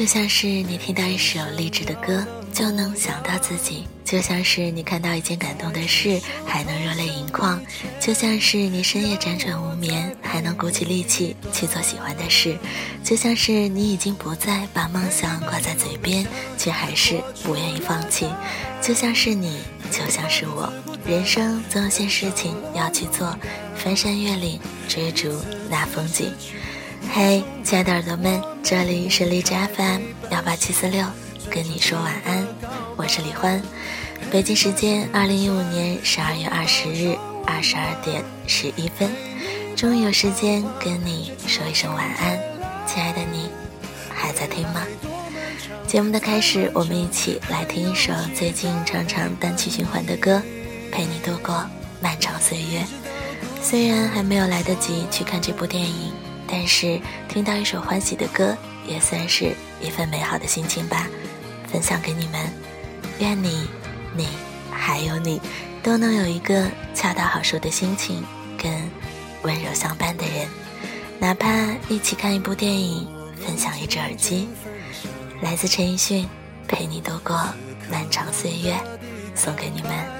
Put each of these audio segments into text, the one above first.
就像是你听到一首励志的歌，就能想到自己；就像是你看到一件感动的事，还能热泪盈眶；就像是你深夜辗转无眠，还能鼓起力气去做喜欢的事；就像是你已经不再把梦想挂在嘴边，却还是不愿意放弃；就像是你，就像是我，人生总有些事情要去做，翻山越岭，追逐那风景。嘿，亲爱的耳朵们，这里是荔枝 FM 幺八七四六，跟你说晚安，我是李欢。北京时间二零一五年十二月二十日二十二点十一分，终于有时间跟你说一声晚安，亲爱的你，还在听吗？节目的开始，我们一起来听一首最近常常单曲循环的歌，陪你度过漫长岁月。虽然还没有来得及去看这部电影。但是听到一首欢喜的歌，也算是一份美好的心情吧，分享给你们。愿你、你还有你，都能有一个恰到好处的心情，跟温柔相伴的人，哪怕一起看一部电影，分享一只耳机。来自陈奕迅，陪你度过漫长岁月，送给你们。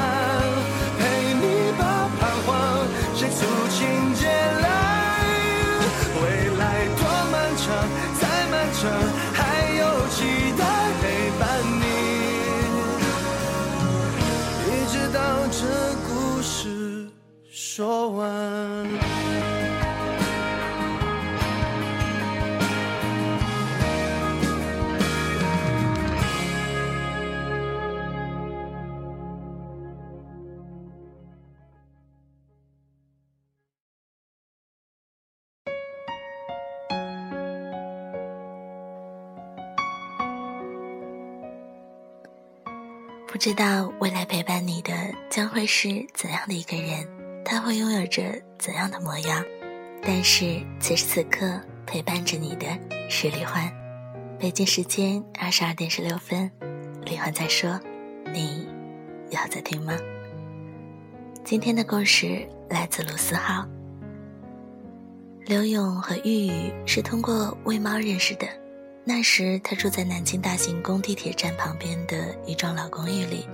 知道未来陪伴你的将会是怎样的一个人，他会拥有着怎样的模样。但是此时此刻陪伴着你的是李欢。北京时间二十二点十六分，李欢在说：“你要在听吗？”今天的故事来自卢思浩。刘勇和玉玉是通过喂猫认识的。那时他住在南京大行宫地铁站旁边的一幢老公寓里。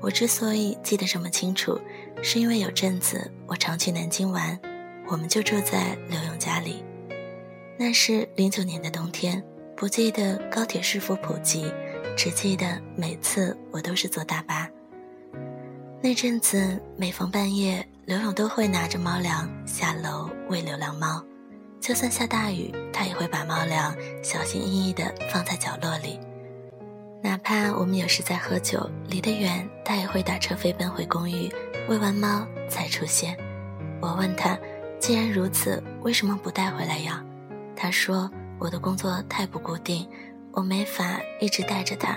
我之所以记得这么清楚，是因为有阵子我常去南京玩，我们就住在刘勇家里。那是零九年的冬天，不记得高铁是否普及，只记得每次我都是坐大巴。那阵子每逢半夜，刘勇都会拿着猫粮下楼喂流浪猫。就算下大雨，他也会把猫粮小心翼翼地放在角落里。哪怕我们有时在喝酒，离得远，他也会打车飞奔回公寓，喂完猫才出现。我问他：“既然如此，为什么不带回来养？他说：“我的工作太不固定，我没法一直带着它。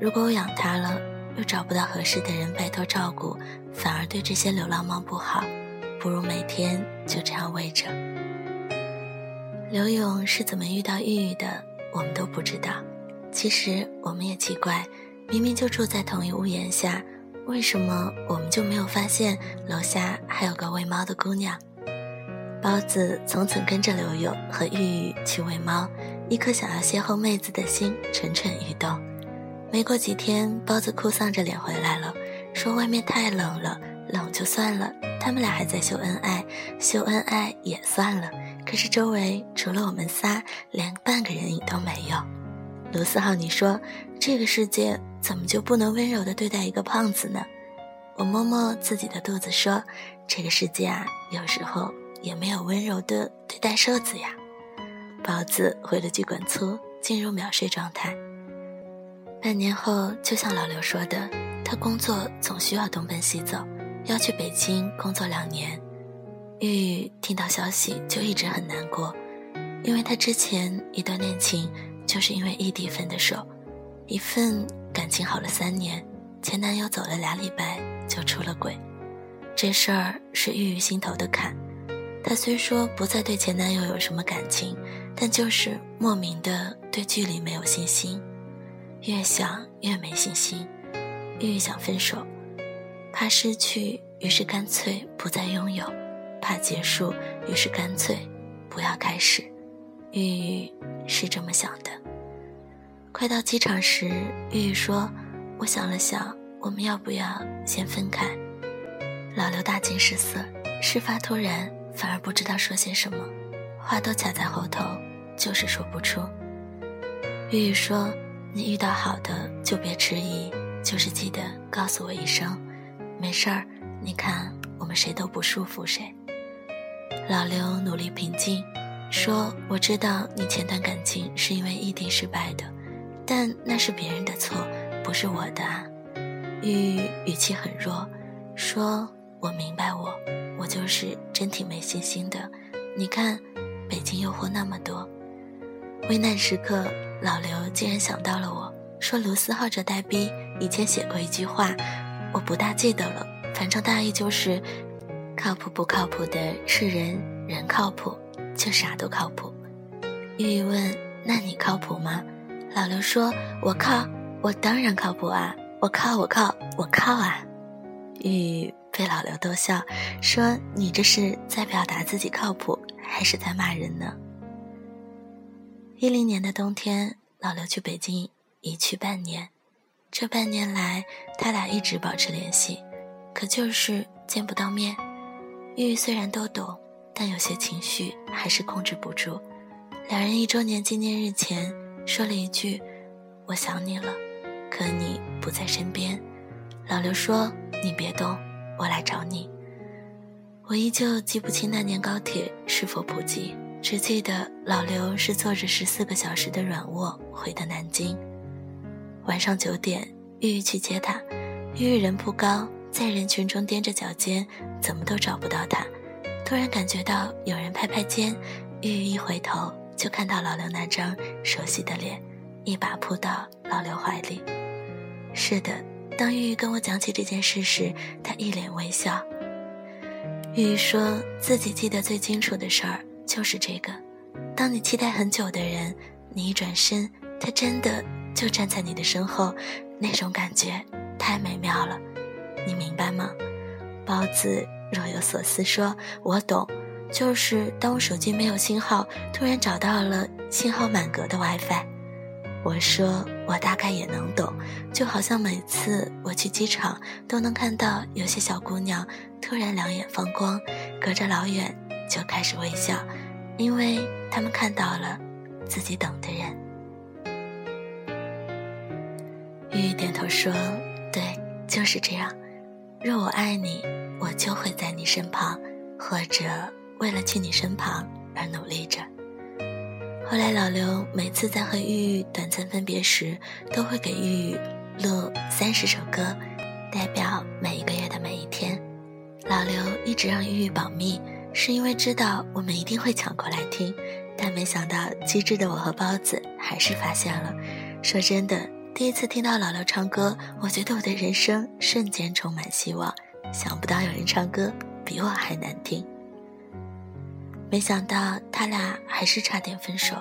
如果我养它了，又找不到合适的人拜托照顾，反而对这些流浪猫不好，不如每天就这样喂着。”刘勇是怎么遇到玉玉的，我们都不知道。其实我们也奇怪，明明就住在同一屋檐下，为什么我们就没有发现楼下还有个喂猫的姑娘？包子从此跟着刘勇和玉玉去喂猫，一颗想要邂逅妹子的心蠢蠢欲动。没过几天，包子哭丧着脸回来了，说外面太冷了，冷就算了，他们俩还在秀恩爱，秀恩爱也算了。可是周围除了我们仨，连半个人影都没有。卢思浩，你说这个世界怎么就不能温柔的对待一个胖子呢？我摸摸自己的肚子说：“这个世界啊，有时候也没有温柔的对待瘦子呀。”包子回了句滚粗，进入秒睡状态。半年后，就像老刘说的，他工作总需要东奔西走，要去北京工作两年。玉玉听到消息就一直很难过，因为她之前一段恋情就是因为异地分的手，一份感情好了三年，前男友走了俩礼拜就出了轨，这事儿是玉玉心头的坎。她虽说不再对前男友有什么感情，但就是莫名的对距离没有信心，越想越没信心。玉玉想分手，怕失去，于是干脆不再拥有。怕结束，于是干脆不要开始。玉玉是这么想的。快到机场时，玉玉说：“我想了想，我们要不要先分开？”老刘大惊失色，事发突然，反而不知道说些什么，话都卡在后头，就是说不出。玉玉说：“你遇到好的就别迟疑，就是记得告诉我一声，没事儿。你看，我们谁都不束缚谁。”老刘努力平静，说：“我知道你前段感情是因为异地失败的，但那是别人的错，不是我的啊。”玉语气很弱，说：“我明白我，我就是真挺没信心的。你看，北京诱惑那么多，危难时刻，老刘竟然想到了我，说卢思浩这呆逼以前写过一句话，我不大记得了，反正大意就是。”靠谱不靠谱的是人，人靠谱就啥都靠谱。玉玉问：“那你靠谱吗？”老刘说：“我靠，我当然靠谱啊！我靠，我靠，我靠啊！”玉玉被老刘逗笑，说：“你这是在表达自己靠谱，还是在骂人呢？”一零年的冬天，老刘去北京一去半年，这半年来，他俩一直保持联系，可就是见不到面。玉玉虽然都懂，但有些情绪还是控制不住。两人一周年纪念日前说了一句：“我想你了，可你不在身边。”老刘说：“你别动，我来找你。”我依旧记不清那年高铁是否普及，只记得老刘是坐着十四个小时的软卧回的南京。晚上九点，玉玉去接他，玉玉人不高。在人群中踮着脚尖，怎么都找不到他。突然感觉到有人拍拍肩，玉玉一回头就看到老刘那张熟悉的脸，一把扑到老刘怀里。是的，当玉玉跟我讲起这件事时，他一脸微笑。玉玉说自己记得最清楚的事儿就是这个：当你期待很久的人，你一转身，他真的就站在你的身后，那种感觉太美妙了。你明白吗？包子若有所思说：“我懂，就是当我手机没有信号，突然找到了信号满格的 WiFi。”我说：“我大概也能懂，就好像每次我去机场，都能看到有些小姑娘突然两眼放光，隔着老远就开始微笑，因为他们看到了自己等的人。”玉玉点头说：“对，就是这样。”若我爱你，我就会在你身旁，或者为了去你身旁而努力着。后来老刘每次在和玉玉短暂分别时，都会给玉玉录三十首歌，代表每一个月的每一天。老刘一直让玉玉保密，是因为知道我们一定会抢过来听，但没想到机智的我和包子还是发现了。说真的，第一次听到老刘唱歌，我觉得我的人生瞬间充满希望。想不到有人唱歌比我还难听。没想到他俩还是差点分手。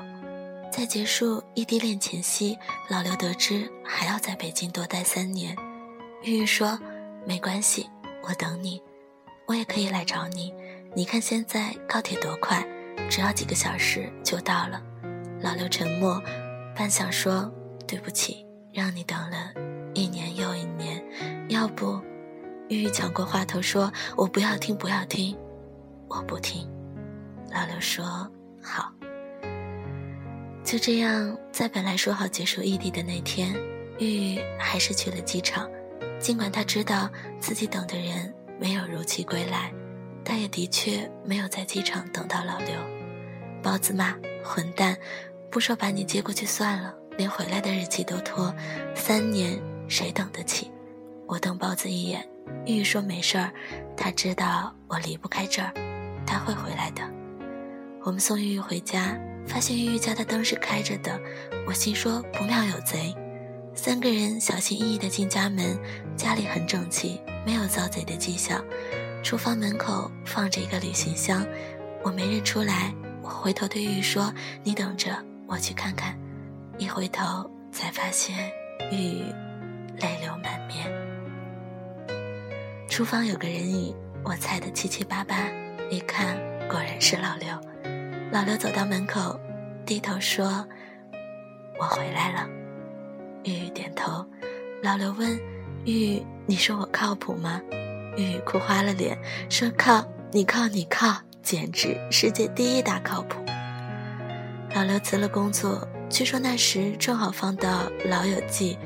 在结束异地恋前夕，老刘得知还要在北京多待三年，玉玉说：“没关系，我等你，我也可以来找你。你看现在高铁多快，只要几个小时就到了。”老刘沉默，半晌说：“对不起，让你等了一年又一年。要不……”玉玉抢过话头说：“我不要听，不要听，我不听。”老刘说：“好。”就这样，在本来说好结束异地的那天，玉玉还是去了机场。尽管他知道自己等的人没有如期归来，他也的确没有在机场等到老刘。包子骂：“混蛋！不说把你接过去算了，连回来的日期都拖，三年谁等得起？”我瞪包子一眼，玉玉说：“没事儿，他知道我离不开这儿，他会回来的。”我们送玉玉回家。发现玉玉家的灯是开着的，我心说不妙有贼。三个人小心翼翼地进家门，家里很整齐，没有遭贼的迹象。厨房门口放着一个旅行箱，我没认出来。我回头对玉玉说：“你等着，我去看看。”一回头才发现玉玉泪流满面。厨房有个人影，我猜的七七八八，一看果然是老刘。老刘走到门口，低头说：“我回来了。”玉玉点头。老刘问：“玉玉，你说我靠谱吗？”玉玉哭花了脸，说：“靠，你靠，你靠，简直世界第一大靠谱。”老刘辞了工作，据说那时正好放到《老友记》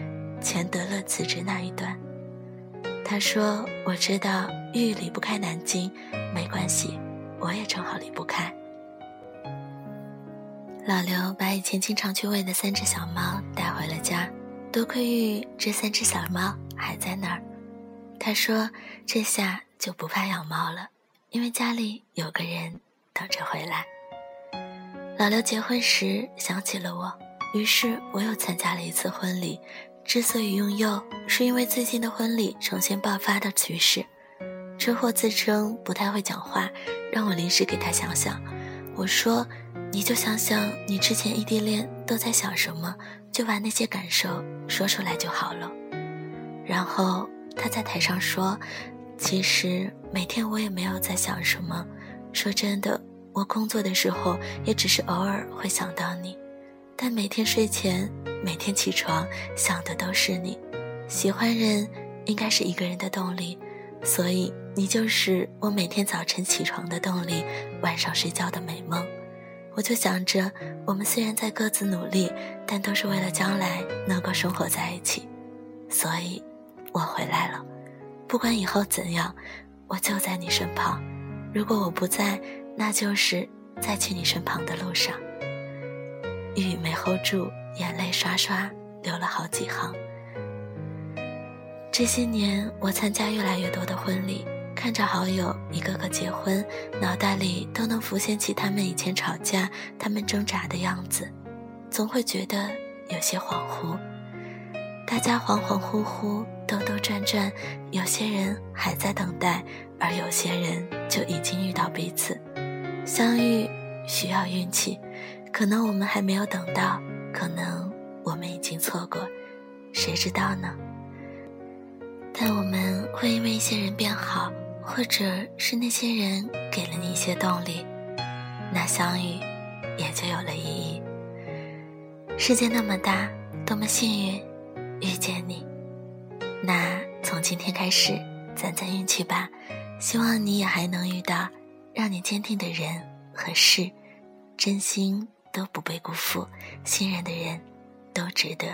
钱德勒辞职那一段。他说：“我知道玉离不开南京，没关系，我也正好离不开。”老刘把以前经常去喂的三只小猫带回了家，多亏玉这三只小猫还在那儿。他说：“这下就不怕养猫了，因为家里有个人等着回来。”老刘结婚时想起了我，于是我又参加了一次婚礼。之所以用又，是因为最近的婚礼呈现爆发的趋势。车祸自称不太会讲话，让我临时给他想想。我说。你就想想你之前异地恋都在想什么，就把那些感受说出来就好了。然后他在台上说：“其实每天我也没有在想什么。说真的，我工作的时候也只是偶尔会想到你，但每天睡前、每天起床想的都是你。喜欢人应该是一个人的动力，所以你就是我每天早晨起床的动力，晚上睡觉的美梦。”我就想着，我们虽然在各自努力，但都是为了将来能够生活在一起。所以，我回来了。不管以后怎样，我就在你身旁。如果我不在，那就是在去你身旁的路上。玉没 hold 住，眼泪刷刷流了好几行。这些年，我参加越来越多的婚礼。看着好友一个个结婚，脑袋里都能浮现起他们以前吵架、他们挣扎的样子，总会觉得有些恍惚。大家恍恍惚惚、兜兜转转，有些人还在等待，而有些人就已经遇到彼此。相遇需要运气，可能我们还没有等到，可能我们已经错过，谁知道呢？但我们会因为一些人变好。或者是那些人给了你一些动力，那相遇也就有了意义。世界那么大，多么幸运遇见你。那从今天开始，攒攒运气吧。希望你也还能遇到让你坚定的人和事，真心都不被辜负，信任的人都值得。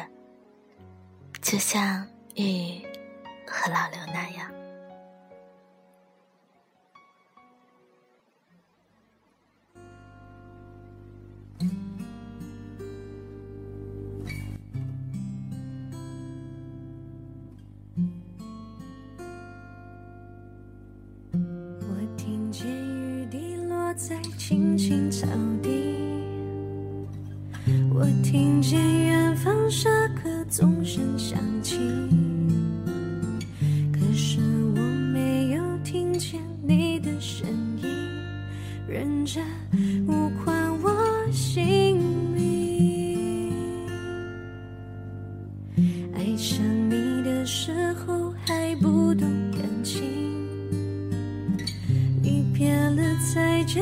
就像玉和老刘那样。在青青草地，我听见远方下课钟声响起，可是我没有听见你的声音，认真无关我心里。爱上你的时候还不懂感情。你变了，才觉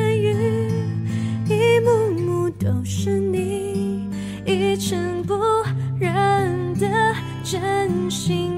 真心。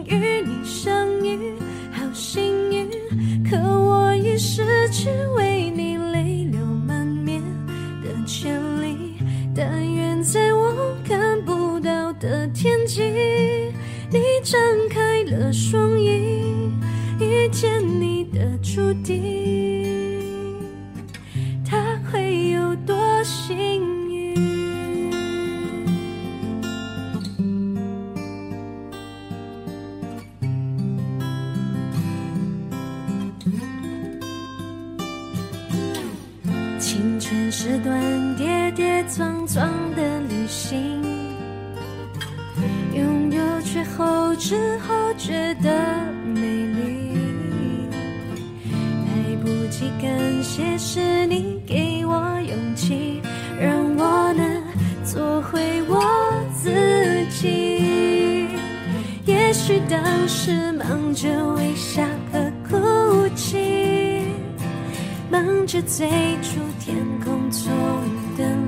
匆匆的旅行，拥有却后知后觉的美丽。来不及感谢，是你给我勇气，让我能做回我自己。也许当时忙着微笑和哭泣。忙着追逐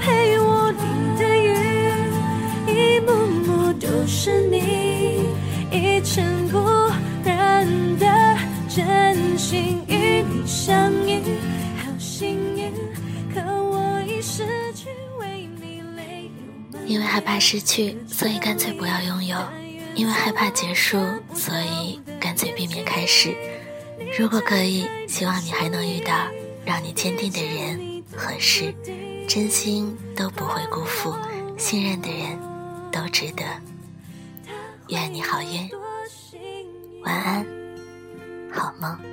陪我淋的雨，一幕幕都是你，一尘不染的真心与你相遇，好幸运。可我已失去为你泪流满因为害怕失去，所以干脆不要拥有；因为害怕结束，所以干脆避免开始。如果可以，希望你还能遇到让你坚定的人和事，真心都不会辜负，信任的人都值得。愿你好运，晚安，好梦。